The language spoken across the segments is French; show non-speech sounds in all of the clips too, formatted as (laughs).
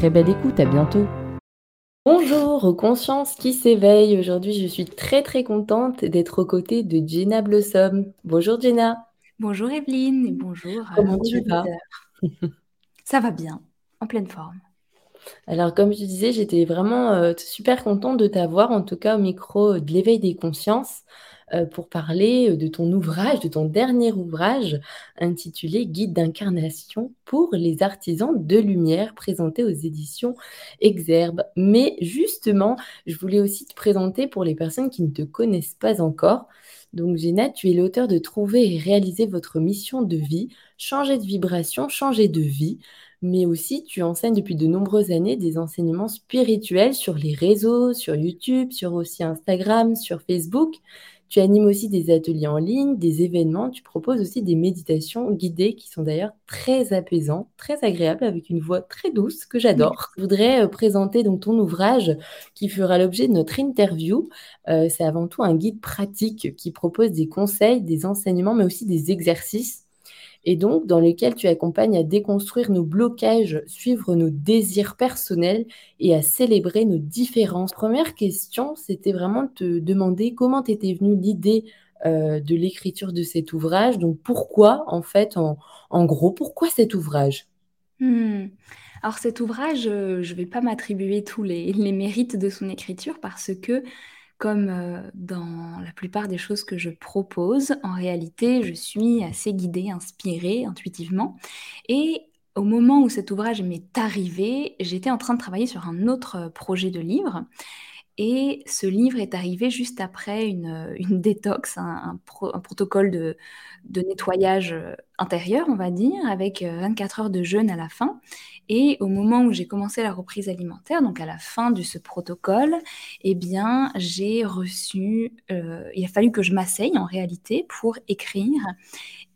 Très belle écoute, à bientôt Bonjour conscience qui s'éveille. Aujourd'hui, je suis très très contente d'être aux côtés de Jenna Blossom. Bonjour Jenna. Bonjour Evelyne et bonjour. Comment tu vas? Ça va bien, en pleine forme. Alors, comme je disais, j'étais vraiment euh, super contente de t'avoir, en tout cas au micro de l'éveil des consciences, euh, pour parler de ton ouvrage, de ton dernier ouvrage intitulé Guide d'incarnation pour les artisans de lumière, présenté aux éditions Exerbe. Mais justement, je voulais aussi te présenter pour les personnes qui ne te connaissent pas encore. Donc, Gina, tu es l'auteur de Trouver et réaliser votre mission de vie, changer de vibration, changer de vie. Mais aussi, tu enseignes depuis de nombreuses années des enseignements spirituels sur les réseaux, sur YouTube, sur aussi Instagram, sur Facebook. Tu animes aussi des ateliers en ligne, des événements. Tu proposes aussi des méditations guidées qui sont d'ailleurs très apaisantes, très agréables, avec une voix très douce que j'adore. Je voudrais euh, présenter donc ton ouvrage qui fera l'objet de notre interview. Euh, c'est avant tout un guide pratique qui propose des conseils, des enseignements, mais aussi des exercices et donc dans lequel tu accompagnes à déconstruire nos blocages, suivre nos désirs personnels et à célébrer nos différences. Première question, c'était vraiment de te demander comment t'était venue l'idée euh, de l'écriture de cet ouvrage. Donc pourquoi, en fait, en, gros, pourquoi cet ouvrage? Hmm. Alors cet ouvrage, euh, je ne vais pas m'attribuer tous les, mérites de son écriture parce que comme euh, dans la plupart des choses que je propose, en réalité, je suis assez guidée, inspirée intuitivement. Et au moment où cet ouvrage m'est arrivé, j'étais en train de travailler sur un autre euh, projet de livre. Et ce livre est arrivé juste après une, (laughs) détox, un, protocole de, de, nettoyage euh, intérieur, on va dire, avec 24 heures de jeûne à la fin. Et au moment où j'ai commencé la reprise alimentaire, donc à la fin de ce protocole, eh bien, j'ai reçu, euh, il a fallu que je m'asseye en réalité pour écrire.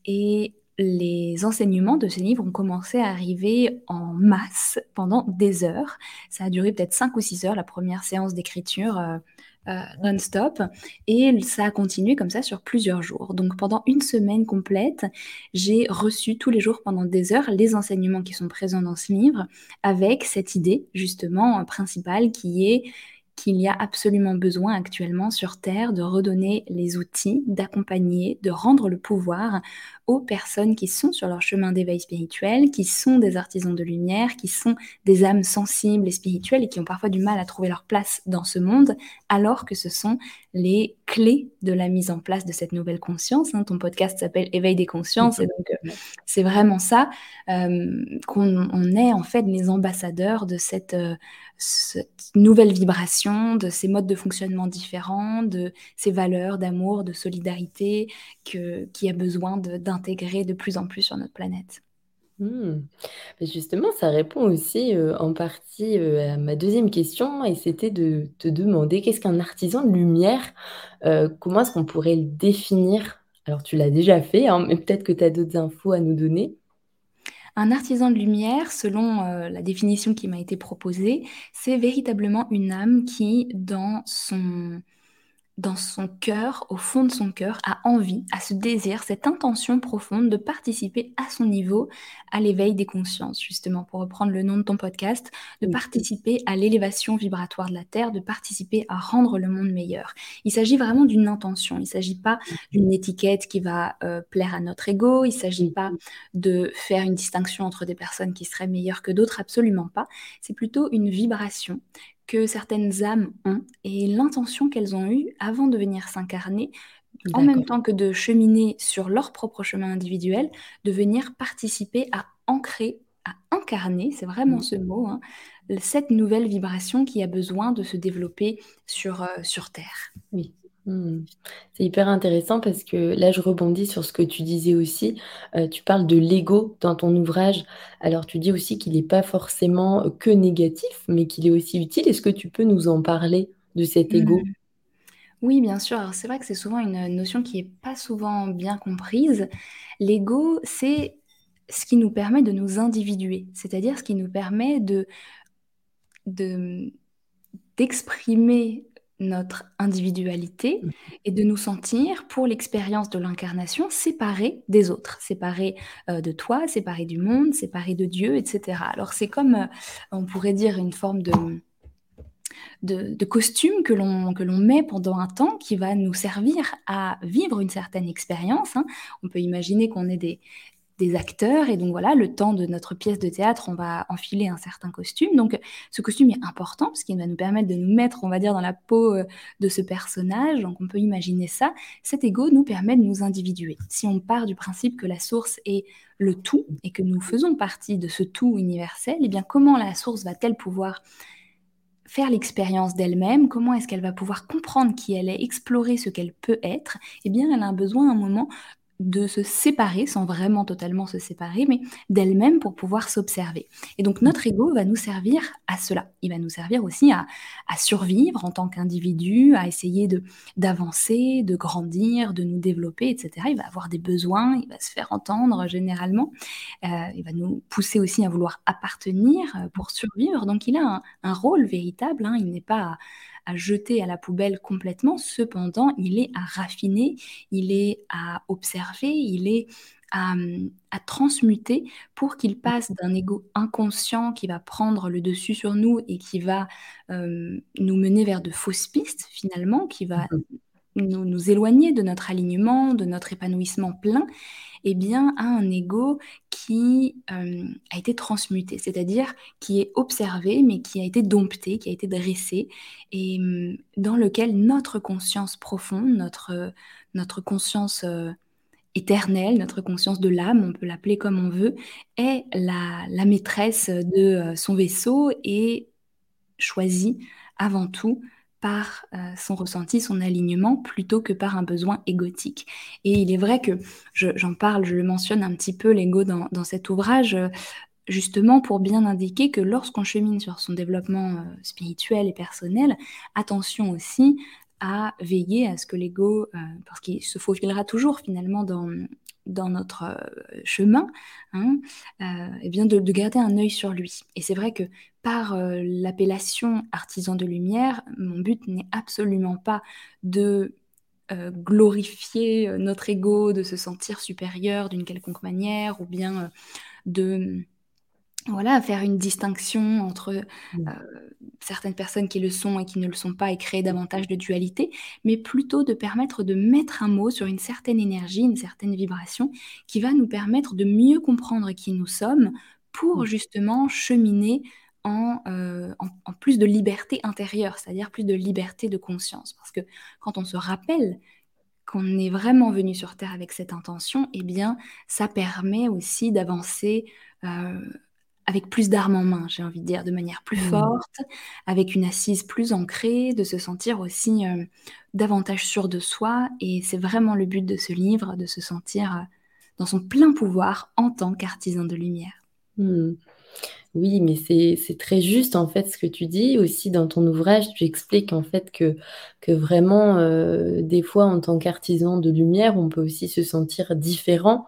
Et les enseignements de ce livre ont commencé à arriver en masse pendant des heures. Ça a duré peut-être 5 ou 6 heures, la première séance d'écriture. Euh, euh, non-stop. Et ça a continué comme ça sur plusieurs jours. Donc pendant une semaine complète, j'ai reçu tous les jours pendant des heures les enseignements qui sont présents dans ce livre avec cette idée justement principale qui est qu'il y a absolument besoin actuellement sur Terre de redonner les outils, d'accompagner, de rendre le pouvoir aux personnes qui sont sur leur chemin d'éveil spirituel, qui sont des artisans de lumière, qui sont des âmes sensibles et spirituelles et qui ont parfois du mal à trouver leur place dans ce monde, alors que ce sont les clés de la mise en place de cette nouvelle conscience. Hein. Ton podcast s'appelle Éveil des consciences et donc euh, c'est vraiment ça euh, qu'on est en fait les ambassadeurs de cette, euh, cette, nouvelle vibration, de ces modes de fonctionnement différents, de ces valeurs d'amour, de solidarité que, qui a besoin d'un intégrer de plus en plus sur notre planète. Hmm. Justement, ça répond aussi euh, en partie euh, à ma deuxième question, et c'était de te demander qu'est-ce qu'un artisan de lumière, euh, comment est-ce qu'on pourrait le définir? Alors tu l'as déjà fait, hein, mais peut-être que tu as d'autres infos à nous donner. Un artisan de lumière, selon la définition qui m'a été proposée, c'est véritablement une âme qui, dans son dans son cœur, au fond de son cœur, a envie, a ce désir, cette intention profonde de participer à son niveau à l'éveil des consciences, justement, pour reprendre le nom de ton podcast, de participer à l'élévation vibratoire de la Terre, de participer à rendre le monde meilleur. Il s'agit vraiment d'une intention, il ne s'agit pas d'une étiquette qui va euh, plaire à notre ego, il ne s'agit pas de faire une distinction entre des personnes qui seraient meilleures que d'autres, absolument pas. C'est plutôt une vibration que certaines âmes ont et l'intention qu'elles ont eue avant de venir s'incarner, en même temps que de cheminer sur leur propre chemin individuel, de venir participer à ancrer, à incarner, c'est vraiment ce mot, hein, cette nouvelle vibration qui a besoin de se développer sur, euh, sur Terre. Oui. Mmh. C'est hyper intéressant parce que là, je rebondis sur ce que tu disais aussi. Euh, tu parles de l'ego dans ton ouvrage. Alors, tu dis aussi qu'il n'est pas forcément que négatif, mais qu'il est aussi utile. Est-ce que tu peux nous en parler de cet mmh. ego? Oui, bien sûr. Alors, c'est vrai que c'est souvent une notion qui n'est pas souvent bien comprise. L'ego, c'est ce qui nous permet de nous individuer, c'est-à-dire ce qui nous permet de, de d'exprimer notre individualité mmh. et de nous sentir, pour l'expérience de l'incarnation, séparés des autres, séparés euh, de toi, séparés du monde, séparés de Dieu, etc. Alors c'est comme, euh, on pourrait dire, une forme de, de, costume que l'on, que l'on met pendant un temps qui va nous servir à vivre une certaine expérience. Hein. On peut imaginer qu'on est des, des acteurs. Et donc voilà, le temps de notre pièce de théâtre, on va enfiler un certain costume. Donc ce costume est important parce qu'il va nous permettre de nous mettre, on va dire, dans la peau euh, de ce personnage. Donc on peut imaginer ça. Cet ego nous permet de nous individuer. Si on part du principe que la source est le tout et que nous faisons partie de ce tout universel, eh bien comment la source va-t-elle pouvoir faire l'expérience d'elle-même, comment est-ce qu'elle va pouvoir comprendre qui elle est, explorer ce qu'elle peut être, eh bien elle a besoin à un moment de se séparer, sans vraiment totalement se séparer, mais d'elle-même pour pouvoir s'observer. Et donc notre ego va nous servir à cela. Il va nous servir aussi à, survivre en tant qu'individu, à essayer de d'avancer, de grandir, de nous développer, etc. Il va avoir des besoins, il va se faire entendre généralement. Euh, il va nous pousser aussi à vouloir appartenir euh, pour survivre. Donc il a un, rôle véritable. Hein. Il n'est pas à jeter à la poubelle complètement. Cependant, il est à raffiner, il est à observer, il est à, transmuter pour qu'il passe d'un ego inconscient qui va prendre le dessus sur nous et qui va euh, nous mener vers de fausses pistes finalement, qui va nous, nous éloigner de notre alignement, de notre épanouissement plein, eh bien, à un ego qui euh, a été transmuté, c'est-à-dire qui est observé, mais qui a été dompté, qui a été dressé, et dans lequel notre conscience profonde, notre, notre conscience euh, éternelle, notre conscience de l'âme, on peut l'appeler comme on veut, est la, maîtresse de euh, son vaisseau et choisit avant tout par euh, son ressenti, son alignement, plutôt que par un besoin égotique. Et il est vrai que j'en parle, je le mentionne un petit peu, l'ego dans, cet ouvrage, justement pour bien indiquer que lorsqu'on chemine sur son développement euh, spirituel et personnel, attention aussi à veiller à ce que l'ego, parce qu'il se faufilera toujours finalement dans, dans notre euh, chemin, hein, euh, eh bien de, garder un œil sur lui. Et c'est vrai que par euh, l'appellation artisan de lumière, mon but n'est absolument pas de glorifier notre ego, de se sentir supérieur d'une quelconque manière, ou bien de voilà, faire une distinction entre mmh. euh, certaines personnes qui le sont et qui ne le sont pas et créer davantage de dualité, mais plutôt de permettre de mettre un mot sur une certaine énergie, une certaine vibration qui va nous permettre de mieux comprendre qui nous sommes pour mmh. justement cheminer euh, en, en, plus de liberté intérieure, c'est-à-dire plus de liberté de conscience. Parce que quand on se rappelle qu'on est vraiment venu sur Terre avec cette intention, eh bien, ça permet aussi d'avancer euh, avec plus d'armes en main, j'ai envie de dire, de manière plus mmh. forte, avec une assise plus ancrée, de se sentir aussi euh, davantage sûr de soi. Et c'est vraiment le but de ce livre, de se sentir euh, dans son plein pouvoir en tant qu'artisan de lumière. Mmh. Oui, mais c'est très juste en fait ce que tu dis. Aussi dans ton ouvrage, tu expliques en fait que, que vraiment, euh, des fois en tant qu'artisan de lumière, on peut aussi se sentir différent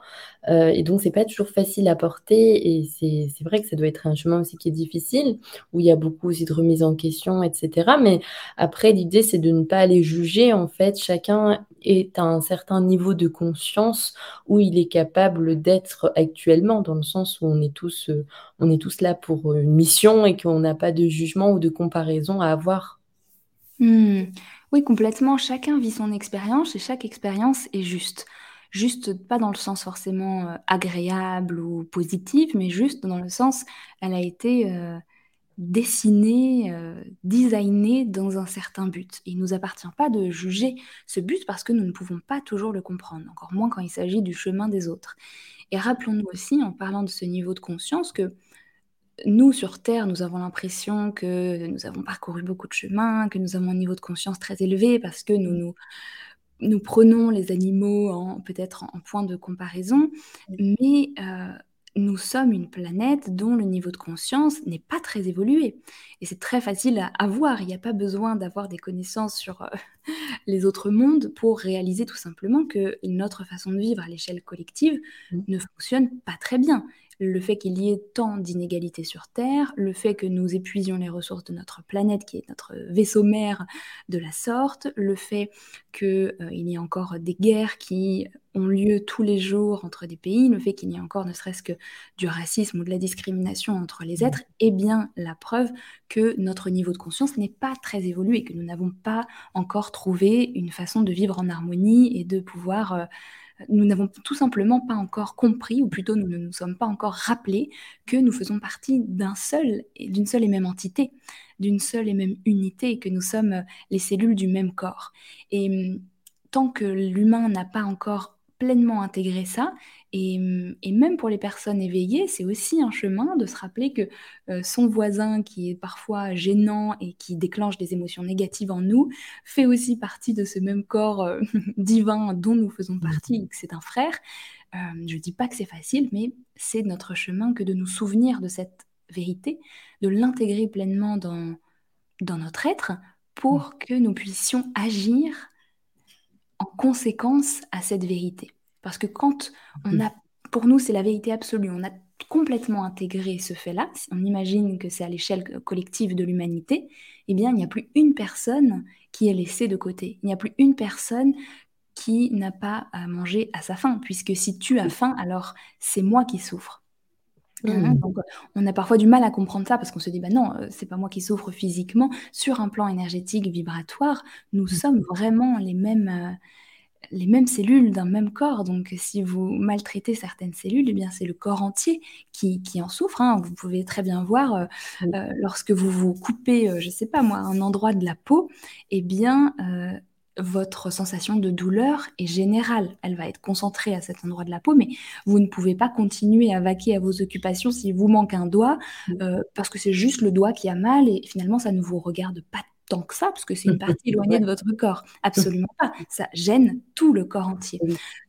Heu et donc c'est pas toujours facile à porter et c'est vrai que ça doit être un chemin aussi qui est difficile, où il y a beaucoup aussi de remise en question et cetera. Mais après l'idée, c'est de ne pas aller juger en fait. Chacun est à un certain niveau de conscience où il est capable d'être actuellement, dans le sens où on est tous, heu, on est tous là pour, une mission et qu'on n'a pas de jugement ou de comparaison à avoir. Mmh. Oui, complètement. Chacun vit son expérience et chaque expérience est juste. Juste, pas dans le sens forcément, heu, agréable ou positif, mais juste dans le sens, elle a été, heu, dessinée, heu, designée dans un certain but. Il nous appartient pas de juger ce but parce que nous ne pouvons pas toujours le comprendre, encore moins quand il s'agit du chemin des autres. Et rappelons-nous aussi, en parlant de ce niveau de conscience, que nous, sur Terre, nous avons l'impression que nous avons parcouru beaucoup de chemin, que nous avons un niveau de conscience très élevé parce que nous nous nous prenons les animaux en peut-être en point de comparaison, mais heu, nous sommes une planète dont le niveau de conscience n'est pas très évolué et c'est très facile à avoir. Il y a pas besoin d'avoir des connaissances sur, heu, (laughs) les autres mondes pour réaliser tout simplement que notre façon de vivre à l'échelle collective Mmh. ne fonctionne pas très bien. Le fait qu'il y ait tant d'inégalités sur Terre, le fait que nous épuisions les ressources de notre planète, qui est notre vaisseau mère, de la sorte, le fait que, heu, il y ait encore des guerres qui ont lieu tous les jours entre des pays, le fait qu'il y ait encore ne serait-ce que du racisme ou de la discrimination entre les Mmh. êtres est bien la preuve que notre niveau de conscience n'est pas très évolué, que nous n'avons pas encore trouvé une façon de vivre en harmonie et de pouvoir, heu nous n'avons tout simplement pas encore compris ou plutôt nous ne nous sommes pas encore rappelés que nous faisons partie d'un seul d'une seule et même entité, d'une seule et même unité et que nous sommes, les cellules du même corps. Et mmh, tant que l'humain n'a pas encore pleinement intégré ça et mmh et même pour les personnes éveillées, c'est aussi un chemin de se rappeler que, heu, son voisin qui est parfois gênant et qui déclenche des émotions négatives en nous, fait aussi partie de ce même corps, heu, (laughs) divin dont nous faisons Mmh. partie et que c'est un frère. Hem, je dis pas que c'est facile, mais c'est notre chemin que de nous souvenir de cette vérité, de l'intégrer pleinement dans dans notre être Mmh. pour que nous puissions agir en conséquence à cette vérité. Parce que quand on Mmh. a pour nous, c'est la vérité absolue, on a complètement intégré ce fait-là, si on imagine que c'est à l'échelle co collective de l'humanité, eh bien, il n'y a plus une personne qui est laissée de côté. Il n'y a plus une personne qui n'a pas à manger à sa faim, puisque si tu as faim, alors c'est moi qui souffre. Mmh. donc, on a parfois du mal à comprendre ça parce qu'on se dit: «Bah non, heu, c'est pas moi qui souffre physiquement». Sur un plan énergétique, vibratoire, nous Mmh. sommes vraiment les mêmes, heu, les mêmes cellules d'un même corps. Donc si vous maltraitez certaines cellules, eh bien, c'est le corps entier qui qui en souffre, hein. Vous pouvez très bien voir, Oui. heu, lorsque vous vous coupez, je sais pas moi, un endroit de la peau, eh bien, votre sensation de douleur est générale. Elle va être concentrée à cet endroit de la peau, mais vous ne pouvez pas continuer à vaquer à vos occupations s'il vous manque un doigt, Mmh. heu, parce que c'est juste le doigt qui a mal et finalement ça ne vous regarde pas tant que ça, parce que c'est une partie (laughs) éloignée de votre corps. Absolument pas, ça gêne tout le corps entier.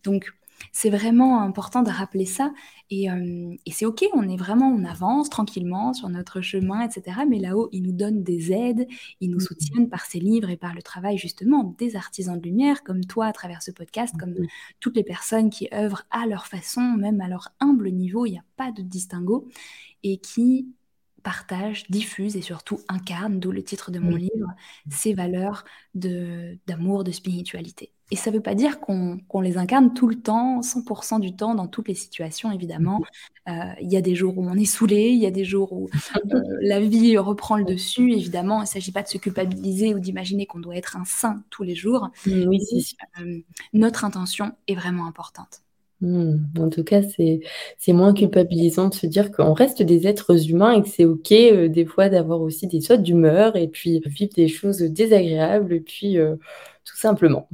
Donc c'est vraiment important de rappeler ça et hem et c'est OK, on est vraiment on avance tranquillement sur notre chemin et cetera, mais là-haut, ils nous donnent des aides, ils nous Mmh mh. soutiennent par ces livres et par le travail justement des artisans de lumière comme toi à travers ce podcast, Mmh comme mh. toutes les personnes qui œuvrent à leur façon, même à leur humble niveau, il y a pas de distinguo et qui partagent, diffusent et surtout incarnent, d'où le titre de mon Mmh. livre, ces valeurs de d'amour, de spiritualité et ça veut pas dire qu'on les incarne tout le temps, 100% du temps, dans toutes les situations évidemment. mh. Heu, il y a des jours où on est saoulé, il y a des jours où, (laughs) la vie reprend le dessus. Évidemment, il s'agit pas de se culpabiliser ou d'imaginer qu'on doit être un saint tous les jours, Mmh, oui, sûr. hem, notre intention est vraiment importante. Mmh. En tout cas, c'est moins culpabilisant de se dire qu'on reste des êtres humains et que c'est OK, heu, des fois d'avoir aussi des sautes d'humeur et puis vivre des choses désagréables et puis, tout simplement.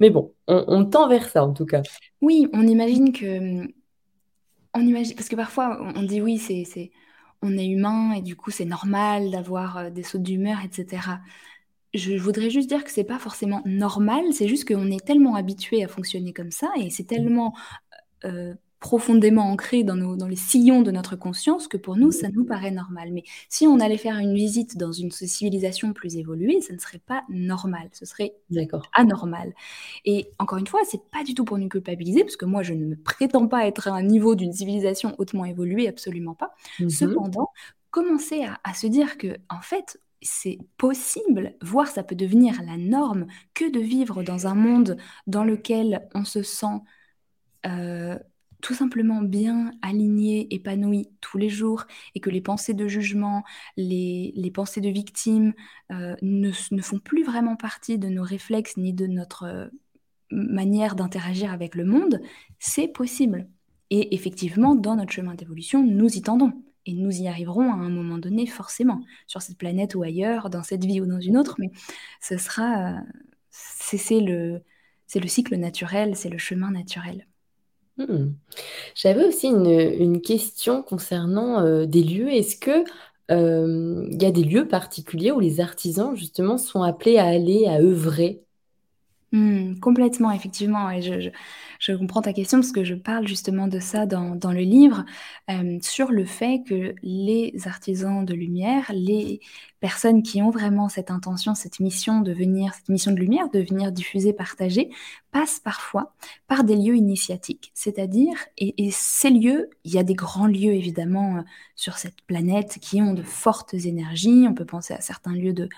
Mais bon, on tend vers ça en tout cas. Oui, on imagine que, on imagi parce que parfois on dit: «Oui, c'est on est humain et du coup, c'est normal d'avoir, heu, des sautes d'humeur et cetera». Je voudrais juste dire que c'est pas forcément normal, c'est juste qu'on est tellement habitués à fonctionner comme ça et c'est tellement, heu profondément ancré dans nos dans les sillons de notre conscience que pour nous, ça nous paraît normal. Mais si on allait faire une visite dans une civilisation plus évoluée, ça ne serait pas normal, ce serait anormal et encore une fois, c'est pas du tout pour nous culpabiliser parce que moi, je ne me prétends pas être à un niveau d'une civilisation hautement évoluée, absolument pas. Mmh mh. Cependant, commencer à à se dire qu'en fait, c'est possible, voire ça peut devenir la norme, que de vivre dans un monde dans lequel on se sent, heu, tout simplement bien, aligné, épanoui tous les jours et que les pensées de jugement, les les pensées de victime, heu, ne ne font plus vraiment partie de nos réflexes ni de notre, heu, m manière d'interagir avec le monde, c'est possible et effectivement, dans notre chemin d'évolution, nous y tendons et nous y arriverons à un moment donné forcément, sur cette planète ou ailleurs, dans cette vie ou dans une autre, mais ce sera, heu, c'est le c'est le cycle naturel, c'est le chemin naturel. Mmh. J'avais aussi une, question concernant, heu, des lieux. Est-ce que, hem, il y a des lieux particuliers où les artisans justement sont appelés à aller, à œuvrer? Mmh, complètement, effectivement et je je je comprends ta question parce que je parle justement de ça dans dans le livre, hem, sur le fait que les artisans de lumière, les personnes qui ont vraiment cette intention, cette mission de venir cette mission de lumière, de venir diffuser, partager, passent parfois par des lieux initiatiques. C'est-à-dire et et ces lieux, il y a des grands lieux évidemment, heu, sur cette planète qui ont de fortes énergies. On peut penser à certains lieux de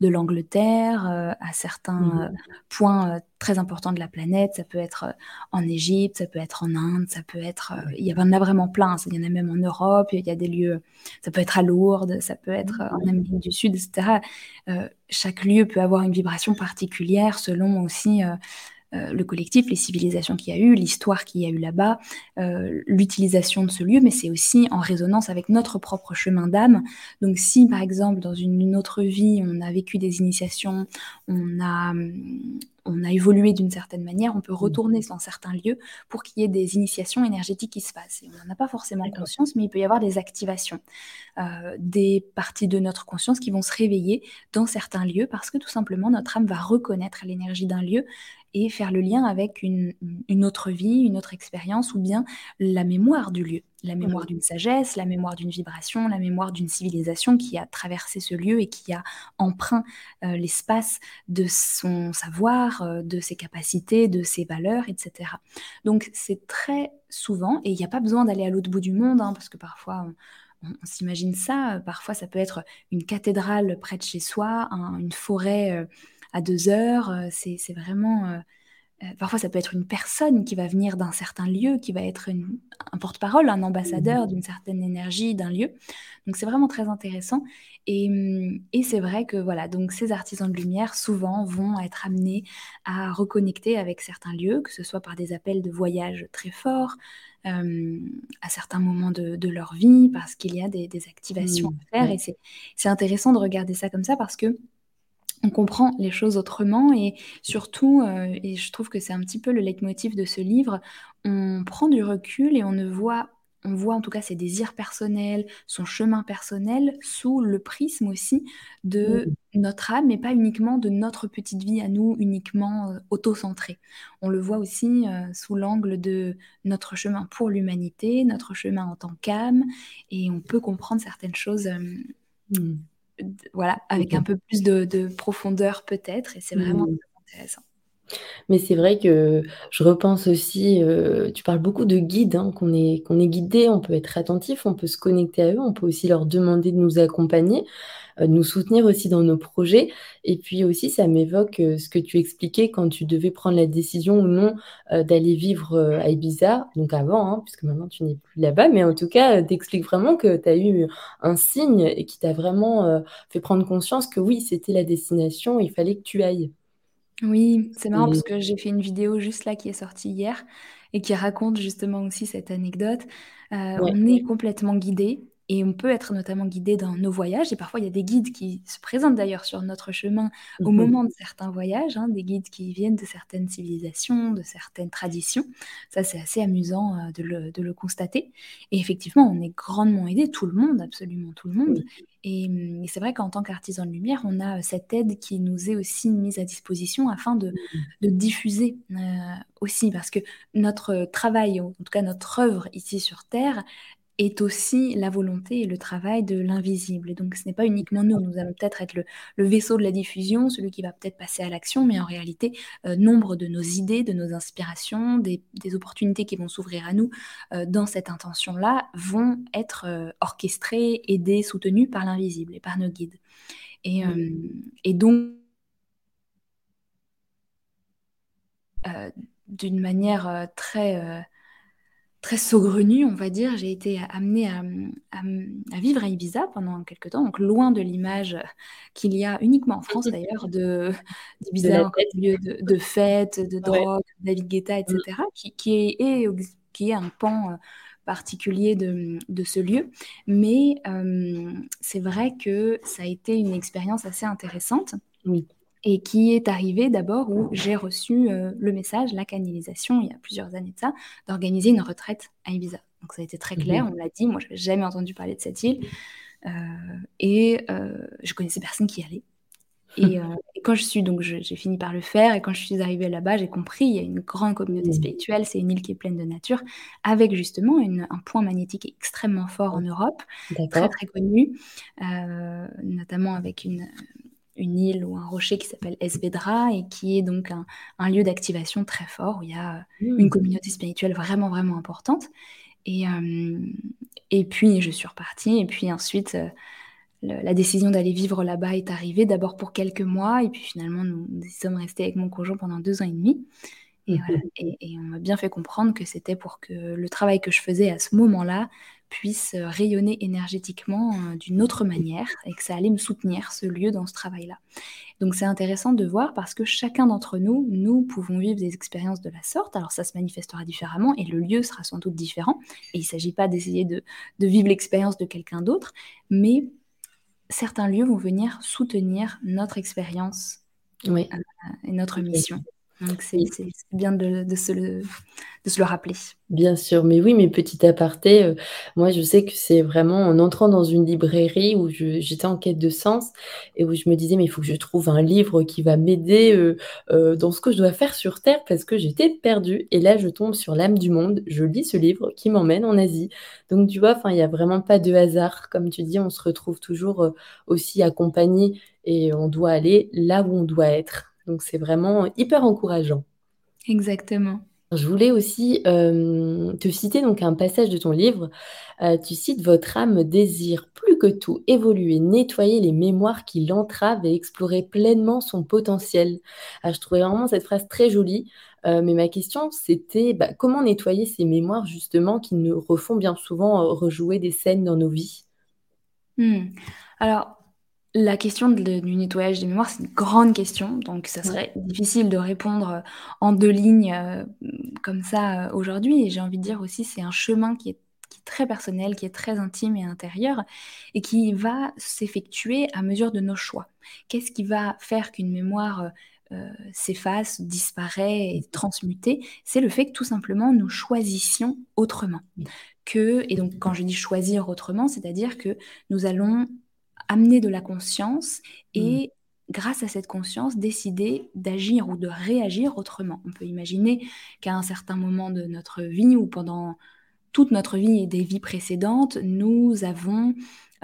de l'Angleterre, heu, à Mmh certains, heu, mh. points, heu, très importants de la planète. Ça peut être, heu, en Égypte, ça peut être en Inde, ça peut être, heu, il y en a vraiment plein, il y en a même en Europe, il y a des lieux ça peut être à Lourdes, ça peut être, en. Amérique du Sud et cetera. Heu, chaque lieu peut avoir une vibration particulière selon aussi, heu, le collectif, les civilisations qu'il y a eu, l'histoire qu'il y a eu là-bas, heu, l'utilisation de ce lieu, mais c'est aussi en résonance avec notre propre chemin d'âme. Donc si, par exemple, dans une une autre vie, on a vécu des initiations, on a, mmh, on a évolué d'une certaine manière, on peut Mmh. retourner dans certains lieux pour qu'il y ait des initiations énergétiques qui se passent et on n'en a pas forcément conscience, mais il peut y avoir des activations, heu, des parties de notre conscience qui vont se réveiller dans certains lieux parce que tout simplement notre âme va reconnaître l'énergie d'un lieu et faire le lien avec une autre vie, une autre expérience ou bien la mémoire du lieu. La mémoire Mmh. d'une sagesse, la mémoire d'une vibration, la mémoire d'une civilisation qui a traversé ce lieu et qui a empreint, heu, l'espace de son savoir, heu, de ses capacités, de ses valeurs et cetera. Donc c'est très souvent et il y a pas besoin d'aller à l'autre bout du monde, hein, parce que parfois on on on s'imagine ça, parfois ça peut être une cathédrale près de chez soi, un une forêt, heu, à 2 heures, heu, c'est vraiment, heu heu, parfois ça peut être une personne qui va venir d'un certain lieu, qui va être une un porte-parole, un Mmh ambassadeur d'une certaine énergie d'un lieu. Donc c'est vraiment très intéressant et mmh et c'est vrai que voilà, donc ces artisans de lumière souvent vont être amenés à reconnecter avec certains lieux, que ce soit par des appels de voyage très forts, à certains moments de de leur vie parce qu'il y a des des activations Mmh, à faire ouais. et c'est intéressant de regarder ça comme ça parce qu'on comprend les choses autrement et surtout, heu et je trouve que c'est un petit peu le leitmotiv de ce livre, on prend du recul et on ne voit on voit en tout cas ses désirs personnels, son chemin personnel sous le prisme aussi de notre âme et pas uniquement de notre petite vie à nous, uniquement, heu, auto-centrée. On le voit aussi, heu, sous l'angle de notre chemin pour l'humanité, notre chemin en tant qu'âme et on peut comprendre certaines choses, Mmh. Voilà, avec un peu plus de de profondeur peut-être et c'est vraiment Mmh. très intéressant. Mais c'est vrai que je repense aussi, heu, tu parles beaucoup de guides, hein, qu'on est qu'on est guidé, on peut être attentif, on peut se connecter à eux, on peut aussi leur demander de nous accompagner, nous soutenir aussi dans nos projets et puis aussi ça m'évoque, heu, ce que tu expliquais quand tu devais prendre la décision ou non, heu, d'aller vivre, à Ibiza, donc avant, hein, puisque maintenant tu n'es plus là-bas, mais en tout cas, heu, tu expliques vraiment que tu as eu un signe et qui t'a vraiment, fait prendre conscience que oui, c'était la destination, il fallait que tu ailles. Oui, c'est marrant parce que j'ai fait une vidéo juste là qui est sortie hier et qui raconte justement aussi cette anecdote. Ouais. on est complètement guidés, Et on peut être notamment guidé dans nos voyages. Et parfois, il y a des guides qui se présentent d'ailleurs sur notre chemin au Mmh mh. moment de certains voyages, hein, des guides qui viennent de certaines civilisations, de certaines traditions. Ça, c'est assez amusant euh, de, le, de le constater. Et effectivement, on est grandement aidé, tout le monde, absolument tout le monde. Et, hum, et c'est vrai qu'en tant qu'artisan de lumière, on a euh, cette aide qui nous est aussi mise à disposition afin de, Mmh. de diffuser euh, aussi. Parce que notre travail, en tout cas notre œuvre ici sur Terre, est aussi la volonté et le travail de l'invisible. Et donc, ce n'est pas uniquement nous. Nous allons peut-être être le, le vaisseau de la diffusion, celui qui va peut-être passer à l'action, mais en réalité, euh, nombre de nos idées, de nos inspirations, des, des opportunités qui vont s'ouvrir à nous euh, dans cette intention-là vont être euh, orchestrées, aidées, soutenues par l'invisible et par nos guides. Et, euh, et donc, d'une manière très très saugrenue, on va dire. J'ai été amenée à, à, à, vivre à Ibiza pendant quelques temps, donc loin de l'image qu'il y a uniquement en France (laughs) d'ailleurs de d'Ibiza en lieu de, de fête, de drogue, ouais. David Guetta, etc., mmh. qui, qui, est, qui est un pan particulier de, de ce lieu. Mais euh, c'est vrai que ça a été une expérience assez intéressante. Oui et qui est arrivé d'abord où j'ai reçu euh, le message, la canalisation, il y a plusieurs années de ça, d'organiser une retraite à Ibiza. Donc ça a été très clair, mmh. on l'a dit, moi je n'avais jamais entendu parler de cette île, euh, et euh, je connaissais personne qui y allait. Et, (laughs) et quand je suis, donc j'ai fini par le faire, et quand je suis arrivée là-bas, j'ai compris, il y a une grande communauté spirituelle, c'est une île qui est pleine de nature, avec justement une, un point magnétique extrêmement fort en Europe, très très connu, euh, notamment avec une une île ou un rocher qui s'appelle Esvedra et qui est donc un, un lieu d'activation très fort où il y a mmh. une communauté spirituelle vraiment vraiment importante. Et, euh, et puis je suis repartie et puis ensuite euh, le, la décision d'aller vivre là-bas est arrivée d'abord pour quelques mois et puis finalement nous, nous sommes restés avec mon conjoint pendant deux ans et demi. Et, mmh. voilà, et, et on m'a bien fait comprendre que c'était pour que le travail que je faisais à ce moment-là puisse rayonner énergétiquement euh, d'une autre manière et que ça allait me soutenir, ce lieu, dans ce travail-là. Donc c'est intéressant de voir parce que chacun d'entre nous, nous pouvons vivre des expériences de la sorte. Alors ça se manifestera différemment et le lieu sera sans doute différent. Et il ne s'agit pas d'essayer de, de vivre l'expérience de quelqu'un d'autre, mais certains lieux vont venir soutenir notre expérience oui. euh, et notre mission. Donc c'est bien de, de, se le, de se le rappeler. Bien sûr, mais oui, mais petit aparté, euh, moi je sais que c'est vraiment en entrant dans une librairie où j'étais en quête de sens et où je me disais mais il faut que je trouve un livre qui va m'aider euh, euh, dans ce que je dois faire sur Terre parce que j'étais perdue et là je tombe sur l'âme du monde, je lis ce livre qui m'emmène en Asie. Donc tu vois, il n'y a vraiment pas de hasard, comme tu dis, on se retrouve toujours euh, aussi accompagné et on doit aller là où on doit être. Donc c'est vraiment hyper encourageant. Exactement. Je voulais aussi euh, te citer donc un passage de ton livre. Euh, tu cites Votre âme désire plus que tout évoluer, nettoyer les mémoires qui l'entravent et explorer pleinement son potentiel. Alors, je trouvais vraiment cette phrase très jolie. Euh, mais ma question, c'était bah, comment nettoyer ces mémoires justement qui nous refont bien souvent rejouer des scènes dans nos vies? Hmm. Alors, la question de, du nettoyage des mémoires, c'est une grande question, donc ça serait difficile de répondre en deux lignes euh, comme ça euh, aujourd'hui. Et j'ai envie de dire aussi, c'est un chemin qui est, qui est, très personnel, qui est très intime et intérieur, et qui va s'effectuer à mesure de nos choix. Qu'est-ce qui va faire qu'une mémoire euh, s'efface, disparaît et transmutée? C'est le fait que tout simplement nous choisissions autrement. Que, et donc quand je dis choisir autrement, c'est-à-dire que nous allons amener de la conscience et mmh. grâce à cette conscience décider d'agir ou de réagir autrement. On peut imaginer qu'à un certain moment de notre vie ou pendant toute notre vie et des vies précédentes, nous avons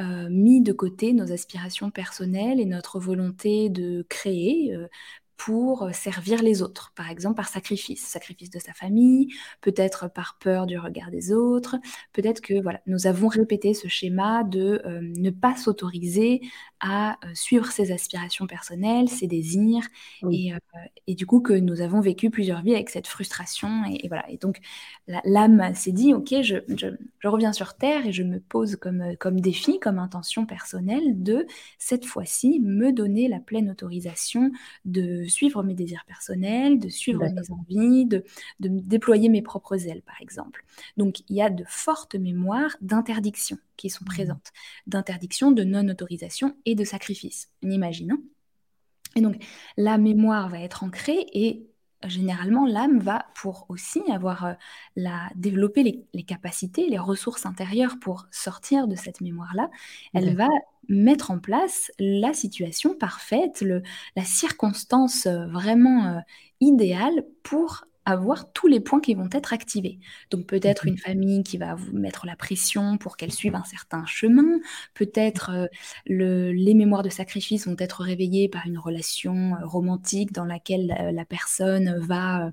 euh, mis de côté nos aspirations personnelles et notre volonté de créer euh, pour servir les autres, par exemple par sacrifice, sacrifice de sa famille, peut-être par peur du regard des autres, peut-être que voilà, nous avons répété ce schéma de euh, ne pas s'autoriser à euh, suivre ses aspirations personnelles, ses désirs, oui. et, euh, et, du coup que nous avons vécu plusieurs vies avec cette frustration, et, et voilà. Et donc l'âme s'est dit, ok, je, je, je, reviens sur terre et je me pose comme, comme défi, comme intention personnelle de cette fois-ci me donner la pleine autorisation de suivre mes désirs personnels, de suivre mes envies, de, de déployer mes propres ailes, par exemple. Donc, il y a de fortes mémoires d'interdiction qui sont présentes, d'interdiction, de non-autorisation et de sacrifice. On imagine. Hein. et donc, la mémoire va être ancrée et généralement, l'âme va pour aussi avoir euh, la, développer les, capacités, les ressources intérieures pour sortir de cette mémoire-là. Elle va mettre en place la situation parfaite, le, la circonstance euh, vraiment euh, idéale pour avoir tous les points qui vont être activés. Donc peut-être une famille qui va vous mettre la pression pour qu'elle suive un certain chemin, peut-être euh, les mémoires de sacrifice vont être réveillées par une relation euh, romantique dans laquelle la, personne va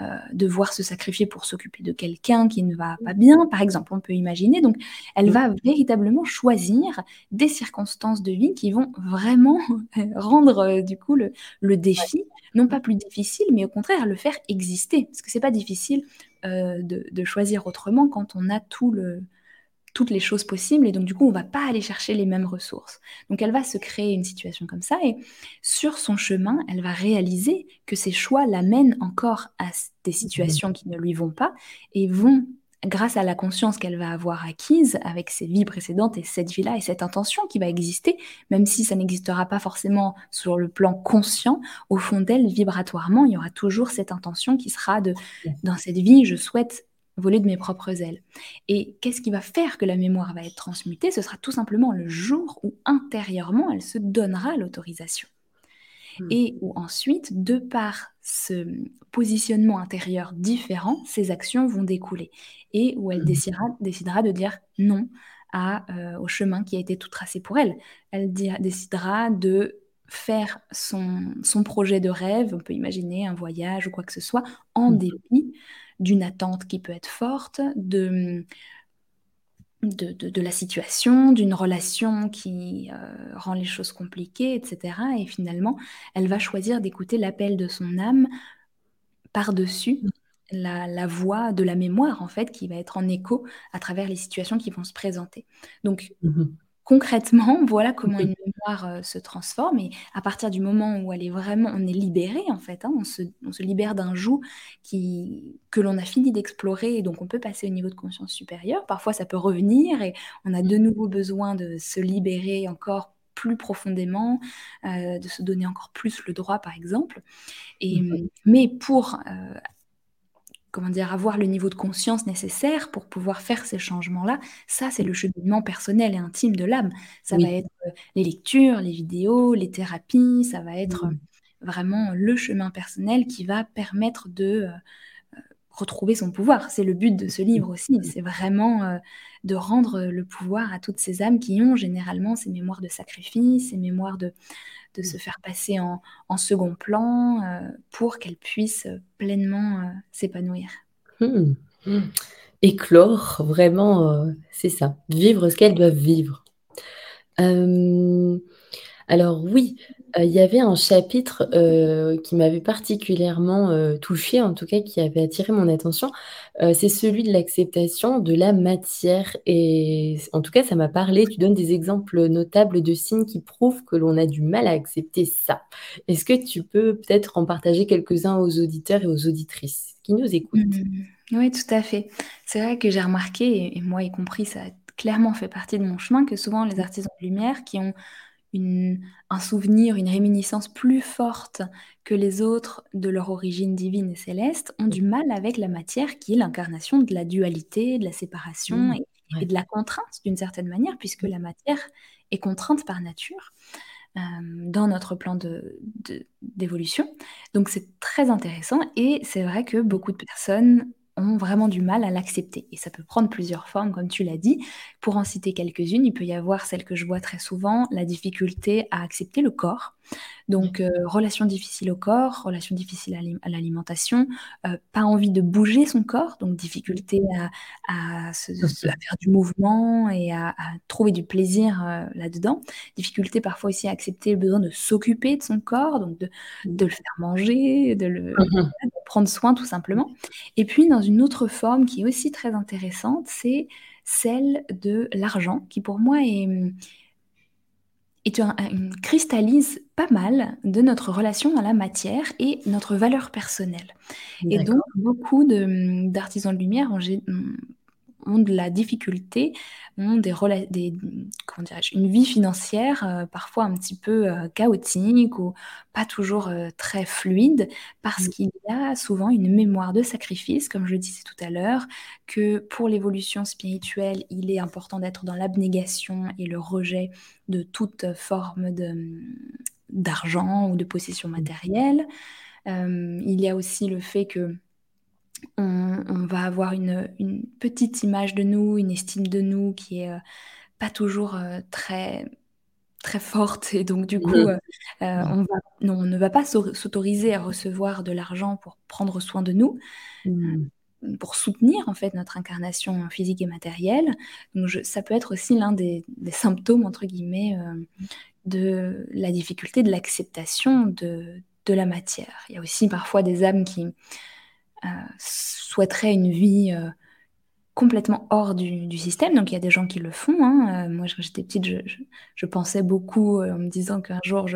euh, devoir se sacrifier pour s'occuper de quelqu'un qui ne va pas bien, par exemple, on peut imaginer. Donc elle va véritablement choisir des circonstances de vie qui vont vraiment (laughs) rendre du coup le, le défi non pas plus difficile, mais au contraire le faire exister. Parce que c'est pas difficile euh, de, choisir autrement quand on a toutes les choses possibles. Et donc du coup on va pas aller chercher les mêmes ressources. Donc elle va se créer une situation comme ça. Et sur son chemin elle va réaliser que ses choix l'amènent encore à des situations qui ne lui vont pas et vont grâce à la conscience qu'elle va avoir acquise avec ses vies précédentes et cette vie-là et cette intention qui va exister, même si ça n'existera pas forcément sur le plan conscient, au fond d'elle, vibratoirement, il y aura toujours cette intention qui sera de, dans cette vie, je souhaite voler de mes propres ailes. Et qu'est-ce qui va faire que la mémoire va être transmutée? Ce sera tout simplement le jour où intérieurement, elle se donnera l'autorisation. Hmm. Et où ensuite, de par ce positionnement intérieur différent, ces actions vont découler. Et où elle hmm. décidera, de dire non à, euh, au chemin qui a été tout tracé pour elle. Elle décidera de faire son, son, projet de rêve, on peut imaginer un voyage ou quoi que ce soit, en hmm. dépit d'une attente qui peut être forte, de de, la situation, d'une relation qui euh, rend les choses compliquées, etc. Et finalement, elle va choisir d'écouter l'appel de son âme par-dessus la, la, voix de la mémoire, en fait, qui va être en écho à travers les situations qui vont se présenter. Donc, mmh concrètement, voilà comment une mémoire euh, se transforme. Et à partir du moment où elle est vraiment, on est libéré en fait, hein, on, se, on, se, libère d'un joug qui, que l'on a fini d'explorer, et donc on peut passer au niveau de conscience supérieure. Parfois, ça peut revenir et on a de nouveau besoin de se libérer encore plus profondément, euh, de se donner encore plus le droit, par exemple. Et, Mais pour euh, comment dire, avoir le niveau de conscience nécessaire pour pouvoir faire ces changements-là, ça, c'est le cheminement personnel et intime de l'âme. Ça va être euh, les lectures, les vidéos, les thérapies, ça va être euh, vraiment le chemin personnel qui va permettre de euh, retrouver son pouvoir. C'est le but de ce livre aussi, c'est vraiment de rendre le pouvoir à toutes ces âmes qui ont généralement ces mémoires de sacrifice, ces mémoires de, de se faire passer en, second plan euh, pour qu'elle puisse pleinement euh, s'épanouir. Mmh. Mmh. Éclore, vraiment, euh, c'est ça, vivre ce qu'elles doivent vivre. alors oui, il y avait un chapitre, qui m'avait particulièrement, touchée, en tout cas qui avait attiré mon attention, c'est celui de l'acceptation de la matière et en tout cas ça m'a parlé. Tu donnes des exemples notables de signes qui prouvent que l'on a du mal à accepter ça. Est-ce que tu peux peut-être en partager quelques-uns aux auditeurs et aux auditrices qui nous écoutent? Mmh. Oui, tout à fait. C'est vrai que j'ai remarqué et moi y compris, ça a clairement fait partie de mon chemin, que souvent les artisans de lumière qui ont un souvenir, une réminiscence plus forte que les autres de leur origine divine et céleste, ont du mal avec la matière qui est l'incarnation de la dualité, de la séparation mmh, et, de la contrainte d'une certaine manière, puisque la matière est contrainte par nature euh, dans notre plan d'évolution. Donc c'est très intéressant et c'est vrai que beaucoup de personnes vraiment du mal à l'accepter. Et ça peut prendre plusieurs formes, comme tu l'as dit. Pour en citer quelques-unes, il peut y avoir celle que je vois très souvent, la difficulté à accepter le corps. Donc, euh, relation difficile au corps, relation difficile à l'alimentation, euh, pas envie de bouger son corps, donc difficulté à, faire du mouvement et à, trouver du plaisir euh, là-dedans. Difficulté parfois aussi à accepter le besoin de s'occuper de son corps, donc de, le faire manger, de le mmh prendre soin tout simplement. Et puis, dans une autre forme qui est aussi très intéressante, c'est celle de l'argent, qui pour moi est et tu cristallise pas mal de notre relation à la matière et notre valeur personnelle. Et donc, beaucoup d'artisans de lumière ont de la difficulté, ont des, des comment une vie financière euh, parfois un petit peu euh, chaotique ou pas toujours euh, très fluide, parce mmh. qu'il y a souvent une mémoire de sacrifice, comme je le disais tout à l'heure, que pour l'évolution spirituelle, il est important d'être dans l'abnégation et le rejet de toute forme d'argent ou de possession mmh. matérielle. il y a aussi le fait que on, va avoir une, petite image de nous, une estime de nous qui est euh, pas toujours euh, très très forte. Et donc du coup mmh. euh, on, ne va pas s'autoriser à recevoir de l'argent pour prendre soin de nous. Mmh. pour soutenir en fait notre incarnation physique et matérielle. Donc ça peut être aussi l'un des, symptômes entre guillemets de la difficulté de l'acceptation de, de la matière. Il y a aussi parfois des âmes qui euh, souhaiterait une vie euh, complètement hors du, système. Donc il y a des gens qui le font. Hein. Euh, moi, quand j'étais petite, je, pensais beaucoup en me disant qu'un jour,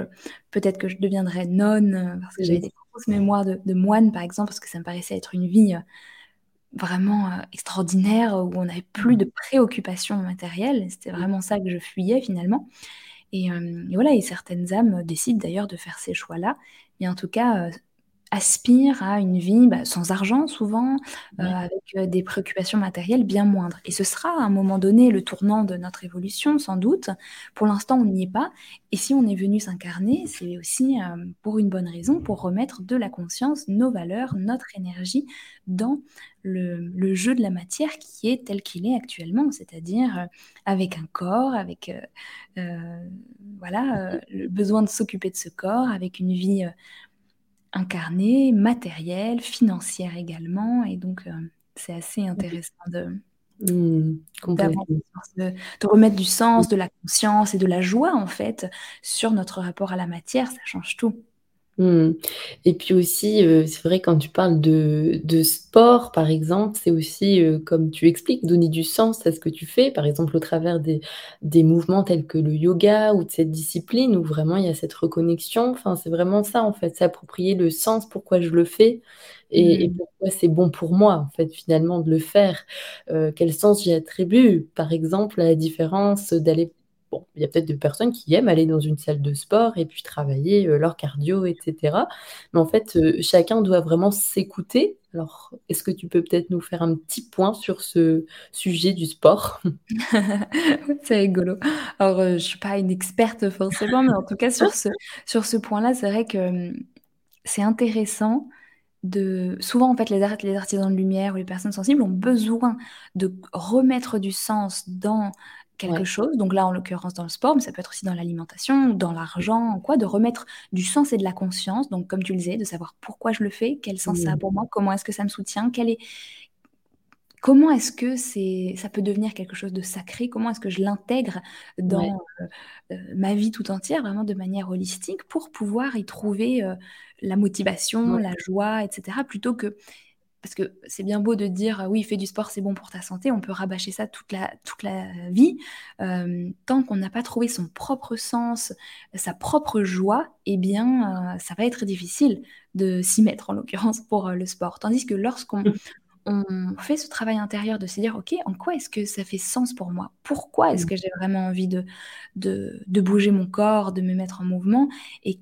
peut-être que je deviendrais nonne, parce que j'avais des grosses mémoires de, de, moine, par exemple, parce que ça me paraissait être une vie vraiment extraordinaire, où on n'avait plus de préoccupations matérielles. C'était vraiment ça que je fuyais finalement. Et, et, voilà, et certaines âmes décident d'ailleurs de faire ces choix-là. Mais en tout cas, aspire à une vie bah, sans argent souvent, euh, avec euh, des préoccupations matérielles bien moindres. Et ce sera à un moment donné le tournant de notre évolution, sans doute. Pour l'instant, on n'y est pas. Et si on est venu s'incarner, c'est aussi euh, pour une bonne raison, pour remettre de la conscience, nos valeurs, notre énergie dans le, jeu de la matière qui est tel qu'il est actuellement, c'est-à-dire avec un corps, avec voilà, le besoin de s'occuper de ce corps, avec une vie incarnée, matérielle, financière également. Et donc, euh, c'est assez intéressant de, mmh, de, de, remettre du sens, de la conscience et de la joie, en fait, sur notre rapport à la matière. Ça change tout. Mmh. Et puis aussi, euh, c'est vrai quand tu parles de de sport, par exemple, c'est aussi, euh, comme tu expliques, donner du sens à ce que tu fais, par exemple, au travers des des mouvements tels que le yoga ou de cette discipline où vraiment il y a cette reconnexion. Enfin, c'est vraiment ça, en fait, s'approprier le sens, pourquoi je le fais et mmh. pourquoi c'est bon pour moi, en fait, finalement, de le faire. Euh, quel sens j'y attribue? Par exemple, à la différence d'aller il y a peut-être des personnes qui aiment aller dans une salle de sport et puis travailler euh, leur cardio, etc. Mais en fait, euh, chacun doit vraiment s'écouter. Alors, est-ce que tu peux peut-être nous faire un petit point sur ce sujet du sport? (laughs) (laughs) C'est rigolo. Alors, euh, je ne suis pas une experte forcément, mais en tout cas, sur ce, sur ce point-là, c'est vrai que hum, c'est intéressant de... Souvent, en fait, les, les artisans de lumière ou les personnes sensibles ont besoin de remettre du sens dans quelque chose. Donc là, en l'occurrence, dans le sport, mais ça peut être aussi dans l'alimentation, dans l'argent, quoi, de remettre du sens et de la conscience. Donc, comme tu le disais, de savoir pourquoi je le fais, quel sens ça a pour moi, comment est-ce que ça me soutient, quel est... comment est-ce que c'est, ça peut devenir quelque chose de sacré, comment est-ce que je l'intègre dans euh, euh, ma vie tout entière, vraiment de manière holistique, pour pouvoir y trouver euh, la motivation, la joie, etc., plutôt que parce que c'est bien beau de dire oui, fais du sport, c'est bon pour ta santé, on peut rabâcher ça toute la, toute la vie. Euh, tant qu'on n'a pas trouvé son propre sens, sa propre joie, eh bien, euh, ça va être difficile de s'y mettre, en l'occurrence, pour euh, le sport. Tandis que lorsqu'on (laughs) on fait ce travail intérieur de se dire, OK, en quoi est-ce que ça fait sens pour moi? Pourquoi est-ce mmh. que j'ai vraiment envie de, de, de, bouger mon corps, de me mettre en mouvement? Et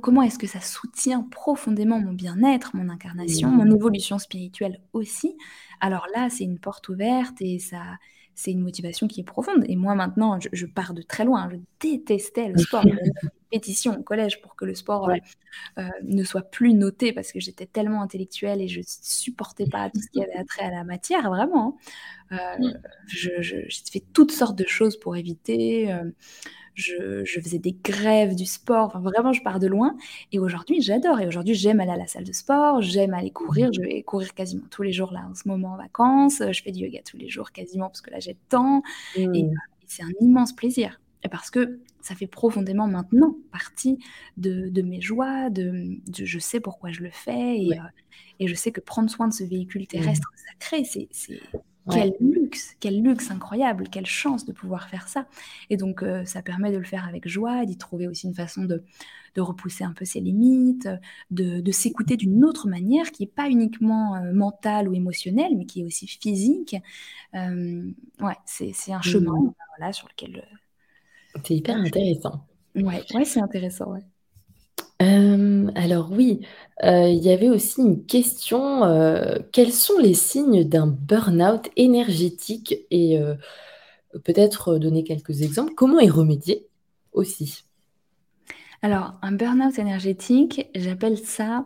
comment est-ce que ça soutient profondément mon bien-être, mon incarnation, mon évolution spirituelle aussi? Alors là, c'est une porte ouverte et ça, c'est une motivation qui est profonde. Et moi, maintenant, je, pars de très loin. Je détestais le sport. (laughs) une pétition au collège pour que le sport euh, euh, ne soit plus noté parce que j'étais tellement intellectuelle et je supportais pas tout ce qui avait attrait à la matière, vraiment. Hein. Euh, j'ai fait toutes sortes de choses pour éviter je, faisais des grèves du sport, enfin vraiment je pars de loin. Et aujourd'hui j'adore, et aujourd'hui j'aime aller à la salle de sport, j'aime aller courir, je vais courir quasiment tous les jours là en ce moment en vacances, je fais du yoga tous les jours quasiment parce que là j'ai le temps, et, mmh. c'est un immense plaisir. Parce que ça fait profondément maintenant partie de, mes joies, de, je sais pourquoi je le fais, et, euh, et, je sais que prendre soin de ce véhicule terrestre mmh. sacré, c'est Quel luxe, quel luxe incroyable, quelle chance de pouvoir faire ça. Et donc, euh, ça permet de le faire avec joie, d'y trouver aussi une façon de, de repousser un peu ses limites, de, de s'écouter d'une autre manière qui n'est pas uniquement euh, mentale ou émotionnelle, mais qui est aussi physique. Euh, ouais, c'est un chemin mmh. voilà, sur lequel. c'est hyper intéressant. Ouais, ouais c'est intéressant. Ouais. Alors oui, il y avait aussi une question, quels sont les signes d'un burn-out énergétique? Et peut-être donner quelques exemples. Comment y remédier aussi? Alors, un burn-out énergétique, j'appelle ça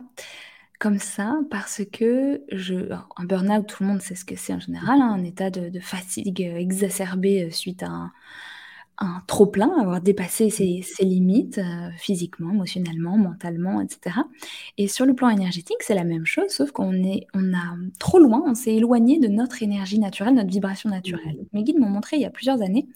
comme ça parce que je un burn-out, tout le monde sait ce que c'est en général, hein, un état de fatigue, exacerbée, suite à un un trop plein, avoir dépassé ses, limites euh, physiquement, émotionnellement, mentalement, etc. Et sur le plan énergétique, c'est la même chose, sauf qu'on est, on a trop loin, on s'est éloigné de notre énergie naturelle, notre vibration naturelle. Mmh. Mes guides m'ont montré il y a plusieurs années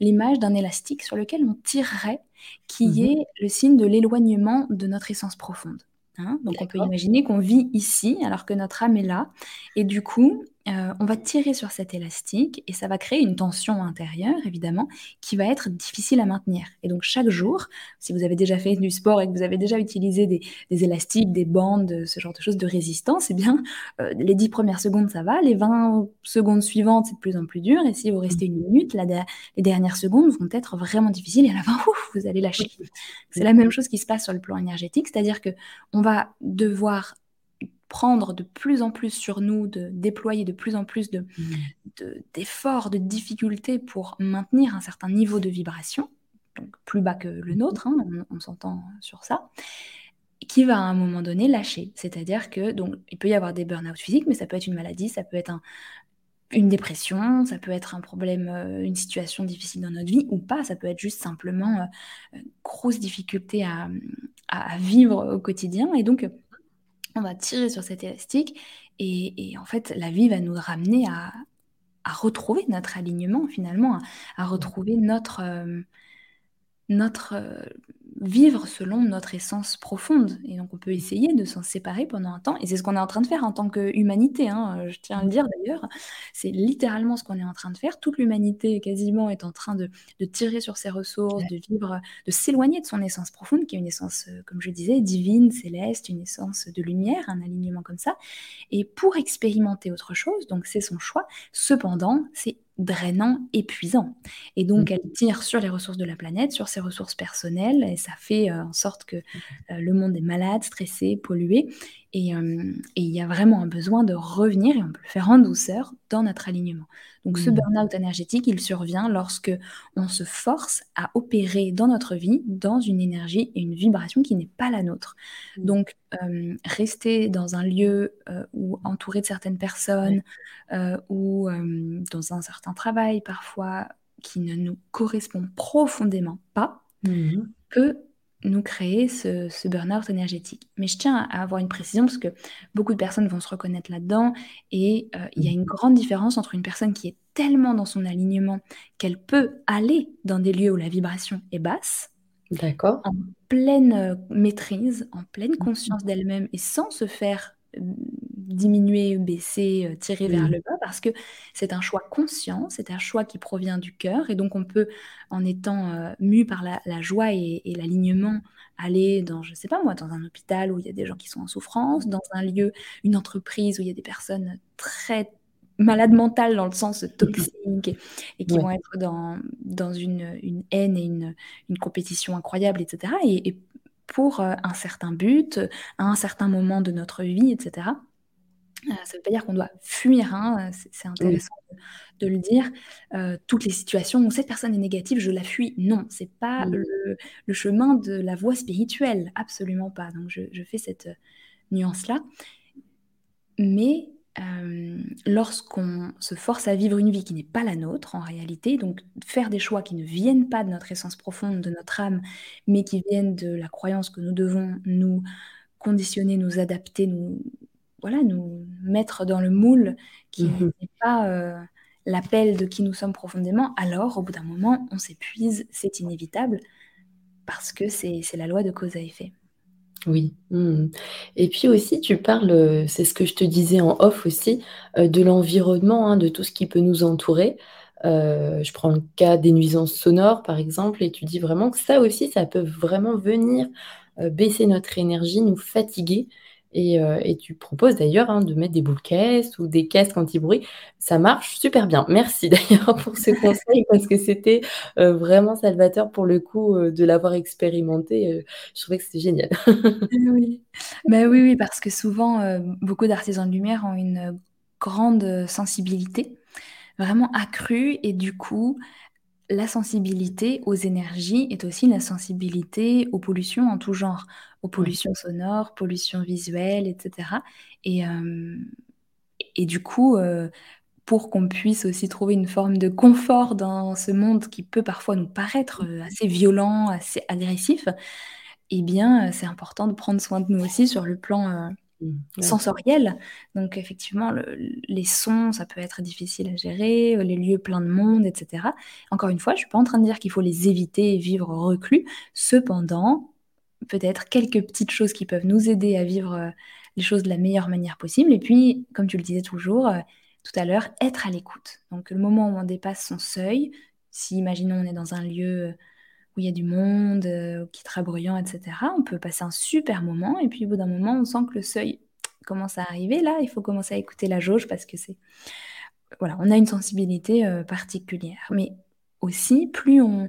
l'image d'un élastique sur lequel on tirerait, qui mmh est le signe de l'éloignement de notre essence profonde. Hein. Donc on peut imaginer qu'on vit ici alors que notre âme est là. Et du coup, euh, on va tirer sur cet élastique et ça va créer une tension intérieure, évidemment, qui va être difficile à maintenir. Et donc chaque jour, si vous avez déjà fait du sport et que vous avez déjà utilisé des, élastiques, des bandes, ce genre de choses de résistance, eh bien, euh, les 10 premières secondes, ça va. Les 20 secondes suivantes, c'est de plus en plus dur. Et si vous restez une minute, les dernières secondes vont être vraiment difficiles et à la fin, (laughs) vous allez lâcher. C'est la même chose qui se passe sur le plan énergétique, c'est-à-dire que on va devoir prendre de plus en plus sur nous, de déployer de plus en plus mmh. d'efforts, de, difficultés pour maintenir un certain niveau de vibration, donc plus bas que le nôtre, hein, on, s'entend sur ça, qui va à un moment donné lâcher. C'est-à-dire que donc il peut y avoir des burn-out physiques, mais ça peut être une maladie, ça peut être une dépression, ça peut être un problème, euh, une situation difficile dans notre vie ou pas, ça peut être juste simplement euh, grosse difficulté à, à, vivre au quotidien. Et donc, on va tirer sur cet élastique et, en fait, la vie va nous ramener à, retrouver notre alignement finalement, à, retrouver notre, euh, notre euh, vivre selon notre essence profonde. Et donc on peut essayer de s'en séparer pendant un temps. Et c'est ce qu'on est en train de faire en tant qu'humanité, hein, je tiens à le dire d'ailleurs. C'est littéralement ce qu'on est en train de faire. Toute l'humanité quasiment est en train de, tirer sur ses ressources, de vivre, de s'éloigner de son essence profonde, qui est une essence, euh, comme je disais, divine, céleste, une essence de lumière, un alignement comme ça. Et pour expérimenter autre chose, donc c'est son choix, cependant, c'est drainant, épuisant. Et donc, mmh. elle tire sur les ressources de la planète, sur ses ressources personnelles, et ça fait euh, en sorte que euh, le monde est malade, stressé, pollué. Euh, et, il y a vraiment un besoin de revenir, et on peut le faire en douceur, dans notre alignement. Donc ce mmh. burn-out énergétique, il survient lorsque on se force à opérer dans notre vie dans une énergie et une vibration qui n'est pas la nôtre. Mmh. Donc rester dans un lieu ou entouré de certaines personnes ou dans un certain travail parfois qui ne nous correspond profondément pas peut nous créer ce, burn-out énergétique. Mais je tiens à avoir une précision parce que beaucoup de personnes vont se reconnaître là-dedans et euh, il y a une grande différence entre une personne qui est tellement dans son alignement qu'elle peut aller dans des lieux où la vibration est basse, D'accord. en pleine euh, maîtrise, en pleine conscience d'elle-même et sans se faire diminuer, baisser, euh, tirer vers le bas parce que c'est un choix conscient, c'est un choix qui provient du cœur et donc on peut, en étant euh, mu par la, joie et, l'alignement, aller dans, je sais pas moi, dans un hôpital où il y a des gens qui sont en souffrance, dans un lieu, une entreprise où il y a des personnes très malades mentales dans le sens toxique et, qui vont être dans, dans une, une haine et une, une compétition incroyable, etc. Et, pour euh, un certain but, à un certain moment de notre vie, etc. Euh, ça ne veut pas dire qu'on doit fuir, hein, c'est intéressant de, le dire. Euh, toutes les situations où cette personne est négative, je la fuis. Non, c'est pas le, chemin de la voie spirituelle, absolument pas. Donc je, fais cette euh, nuance-là. Mais lorsqu'on se force à vivre une vie qui n'est pas la nôtre en réalité, donc faire des choix qui ne viennent pas de notre essence profonde, de notre âme, mais qui viennent de la croyance que nous devons nous conditionner, nous adapter, nous voilà, nous mettre dans le moule qui mmh n'est pas euh, l'appel de qui nous sommes profondément, alors au bout d'un moment, on s'épuise, c'est inévitable, parce que c'est la loi de cause à effet. Oui, mmh et puis aussi tu parles, heu, c'est ce que je te disais en off aussi, heu, de l'environnement, hein, de tout ce qui peut nous entourer. Heu, je prends le cas des nuisances sonores par exemple et tu dis vraiment que ça aussi, ça peut vraiment venir, baisser notre énergie, nous fatiguer et heu et tu proposes d'ailleurs, hein, de mettre des boules caisses ou des casques anti-bruit. Ça marche super bien. Merci (laughs) d'ailleurs pour ce conseil parce que c'était, heu, vraiment salvateur pour le coup, heu, de l'avoir expérimenté, je trouvais que c'était génial. Eh (laughs) oui. Bah, oui, oui, parce que souvent, beaucoup d'artisans de lumière ont une grande sensibilité, vraiment accrue et du coup, la sensibilité aux énergies est aussi la sensibilité aux pollutions en tout genre, aux pollutions sonores, pollutions visuelles et cetera. Et hem et du coup, heu, pour qu'on puisse aussi trouver une forme de confort dans ce monde qui peut parfois nous paraître, mh. assez violent, assez agressif et bien, c'est important de prendre soin de nous aussi sur le plan, ouais. sensoriel. Donc effectivement, le les sons, ça peut être difficile à gérer, les lieux pleins de monde et cetera. Encore une fois, je suis pas en train de dire qu'il faut les éviter et vivre reclus. Cependant, peut-être quelques petites choses qui peuvent nous aider à vivre, heu, les choses de la meilleure manière possible et puis, comme tu le disais toujours, heu, tout à l'heure, être à l'écoute. Donc le moment où on dépasse son seuil, si imaginons on est dans un lieu, où il y a du monde, heu, qui est très bruyant et cetera, on peut passer un super moment et puis au bout d'un moment, on sent que le seuil commence à arriver là, il faut commencer à écouter la jauge parce que c'est voilà, on a une sensibilité, heu, particulière. Mais aussi, plus on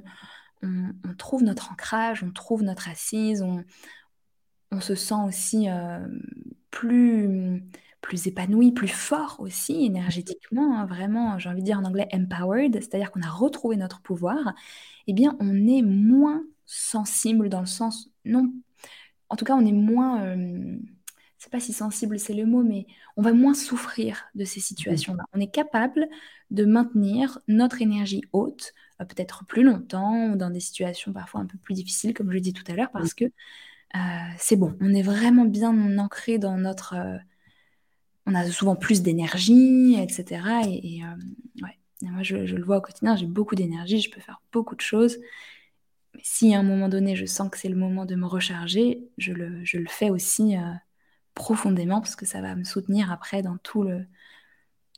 trouve notre ancrage, on trouve notre assise, on se sent aussi, hem, plus, plus épanoui, plus fort aussi énergétiquement, hein, vraiment, j'ai envie de dire en anglais «empowered», c'est-à-dire qu'on a retrouvé notre pouvoir et bien, on est moins sensible dans le sens non en tout cas, on est moins, hem, c'est pas si sensible, c'est le mot, mais on va moins souffrir de ces situations-là. On est capable de maintenir notre énergie haute, heu, peut-être plus longtemps ou dans des situations parfois un peu plus difficiles, comme je l'ai dit tout à l'heure, parce que, heu, c'est bon. On est vraiment bien ancré dans notre, heu on a souvent plus d'énergie et cetera et hem, ouais moi je le vois au quotidien, j'ai beaucoup d'énergie, je peux faire beaucoup de choses. Mais si à un moment donné, je sens que c'est le moment de me recharger, je le fais aussi, heu, profondément parce que ça va me soutenir après dans tout le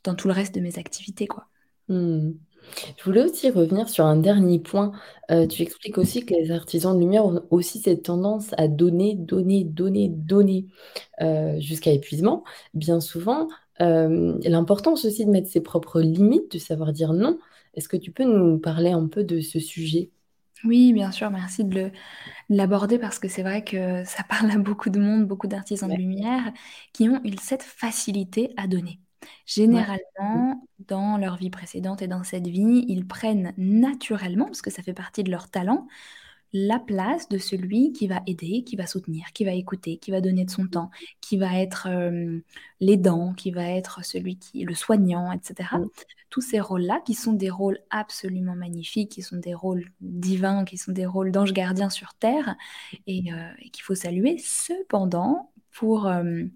dans tout le reste de mes activités, quoi. Mmh. Je voulais aussi revenir sur un dernier point. Heu, tu expliques aussi que les artisans de lumière ont aussi cette tendance à donner, donner, donner, donner, heu, jusqu'à épuisement. Bien souvent, hem, l'importance aussi de mettre ses propres limites, de savoir dire non. Est-ce que tu peux nous parler un peu de ce sujet? Oui, bien sûr, merci de le de l'aborder parce que c'est vrai que ça (laughs) parle à beaucoup de monde, beaucoup d'artisans de Ouais. lumière qui ont une cette facilité à donner. Généralement, dans leur vie précédente et dans cette vie, ils prennent naturellement, parce que ça fait partie de leur talent, la place de celui qui va aider, qui va soutenir, qui va écouter, qui va donner de son temps, qui va être, hem, l'aidant, qui va être celui qui le soignant et cetera. Mmh. Tous ces rôles-là qui sont des rôles absolument magnifiques, qui sont des rôles divins, qui sont des rôles d'anges gardiens sur terre et heu et qu'il faut saluer. Cependant, pour, hem,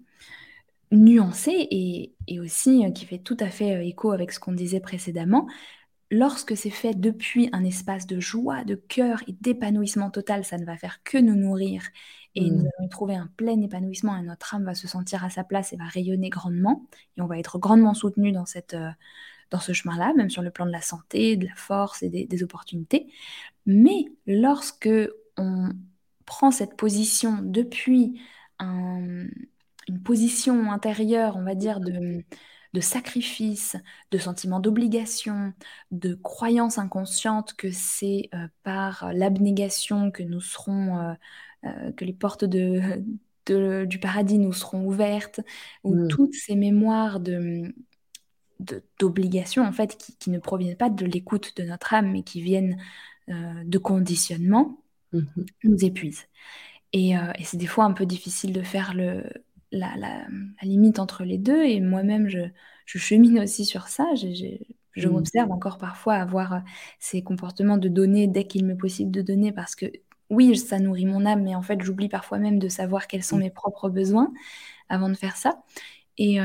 nuancer et et aussi, heu, qui fait tout à fait, heu, écho avec ce qu'on disait précédemment, lorsque c'est fait depuis un espace de joie, de cœur et d'épanouissement total, ça ne va faire que nous nourrir et nous Mmh. allons y trouver un plein épanouissement et notre âme va se sentir à sa place et va rayonner grandement et on va être grandement soutenus dans cette, heu, dans ce chemin-là, même sur le plan de la santé, de la force et des des opportunités. Mais lorsque on prend cette position depuis un, une position intérieure, on va dire de, de sacrifice, de sentiment d'obligation, de croyance inconsciente que c'est, heu, par l'abnégation que nous serons, heu heu, que les portes de de du paradis nous seront ouvertes, ou Mmh. toutes ces mémoires de, mmh, de d'obligation en fait qui qui ne proviennent pas de l'écoute de notre âme, mais qui viennent, de conditionnements, Mmh mh. nous épuisent. Et c'est des fois un peu difficile de faire le la la, la limite entre les 2 et moi-même je je chemine aussi sur ça. Je Mmh. m'observe encore parfois avoir, heu, ces comportements de donner dès qu'il m'est possible de donner parce que oui, ça nourrit mon âme, mais en fait, j'oublie parfois même de savoir quels sont Mmh. mes propres besoins avant de faire ça. Et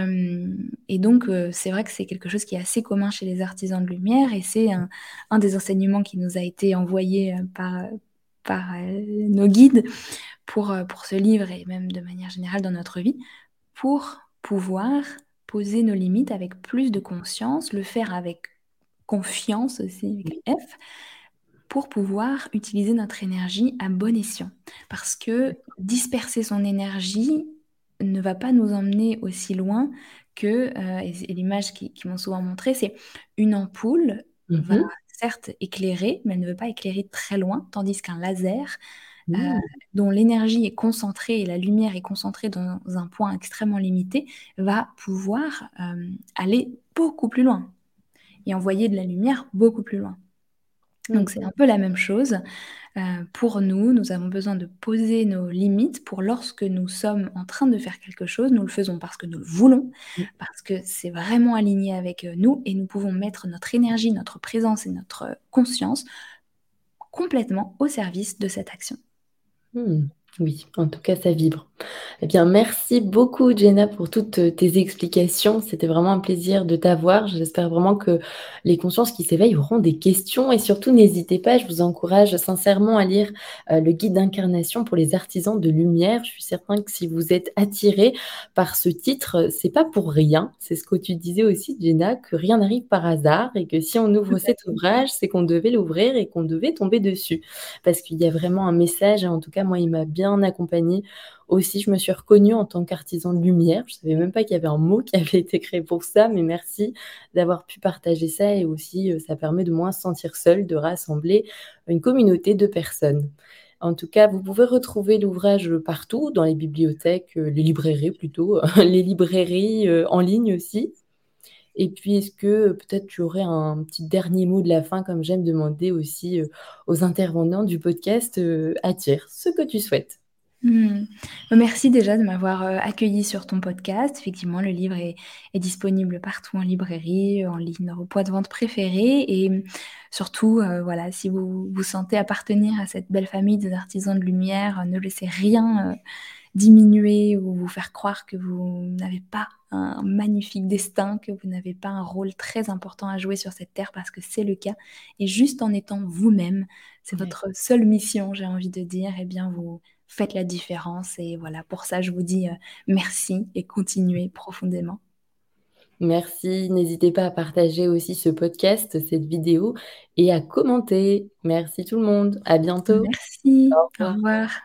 et donc heu, c'est vrai que c'est quelque chose qui est assez commun chez les artisans de lumière et c'est un un des enseignements qui nous a été envoyé, par, par nos guides pour, pour ce livre et même de manière générale dans notre vie, pour pouvoir poser nos limites avec plus de conscience, le faire avec confiance aussi, avec F, pour pouvoir utiliser notre énergie à bon escient. Parce que disperser son énergie ne va pas nous emmener aussi loin que, euh, et, l'image qui, m'ont souvent montré, c'est une ampoule va mmh certes éclairer, mais elle ne veut pas éclairer très loin, tandis qu'un laser, euh, mmh. dont l'énergie est concentrée et la lumière est concentrée dans un point extrêmement limité, va pouvoir euh, aller beaucoup plus loin et envoyer de la lumière beaucoup plus loin. Donc c'est un peu la même chose. Euh, pour nous, nous avons besoin de poser nos limites pour lorsque nous sommes en train de faire quelque chose, nous le faisons parce que nous le voulons, Mmh. parce que c'est vraiment aligné avec, euh, nous et nous pouvons mettre notre énergie, notre présence et notre conscience complètement au service de cette action. Mmh. Oui, en tout cas, ça vibre. Eh bien, merci beaucoup Jenna pour toutes, euh, tes explications. C'était vraiment un plaisir de t'avoir. J'espère vraiment que les consciences qui s'éveillent auront des questions et surtout n'hésitez pas, je vous encourage sincèrement à lire, heu, le guide d'incarnation pour les artisans de lumière. Je suis certain que si vous êtes attirés par ce titre, c'est pas pour rien. C'est ce que tu disais aussi Jenna, que rien n'arrive par hasard et que si on ouvre cet ouvrage, c'est qu'on devait l'ouvrir et qu'on devait tomber dessus. Parce qu'il y a vraiment un message en tout cas, moi, il m'a bien accompagnée aussi, je me suis reconnue en tant qu'artisan de lumière. Je savais même pas qu'il y avait un mot qui (laughs) avait été créé pour ça, mais merci d'avoir pu partager ça et aussi, euh, ça permet de moins se sentir seule, de rassembler une communauté de personnes. En tout cas, vous pouvez retrouver l'ouvrage partout, dans les bibliothèques, euh, les librairies plutôt, (laughs) les librairies, euh, en ligne aussi. Et puis, est-ce que peut-être tu aurais un petit dernier mot de la fin, comme j'aime demander aussi, aux intervenants du podcast, attire ce que tu souhaites? Mmh. Bah, merci déjà de m'avoir, accueilli accueillie sur ton podcast. Effectivement, le livre est est disponible partout en librairie, en ligne, dans vos points de vente préférés et surtout, euh, voilà, si vous vous sentez appartenir à cette belle famille des artisans de lumière, ne laissez rien, euh, diminuer ou vous faire croire que vous n'avez pas un magnifique destin, que vous n'avez pas un rôle très important à jouer sur cette terre parce que c'est le cas et juste en étant vous-même, c'est votre seule mission, j'ai envie de dire et bien vous faites la différence et voilà, pour ça, je vous dis, euh, merci et continuez profondément. Merci, n'hésitez pas à partager aussi ce podcast, cette vidéo et à commenter. Merci tout le monde, à bientôt. Merci, Au au revoir. revoir.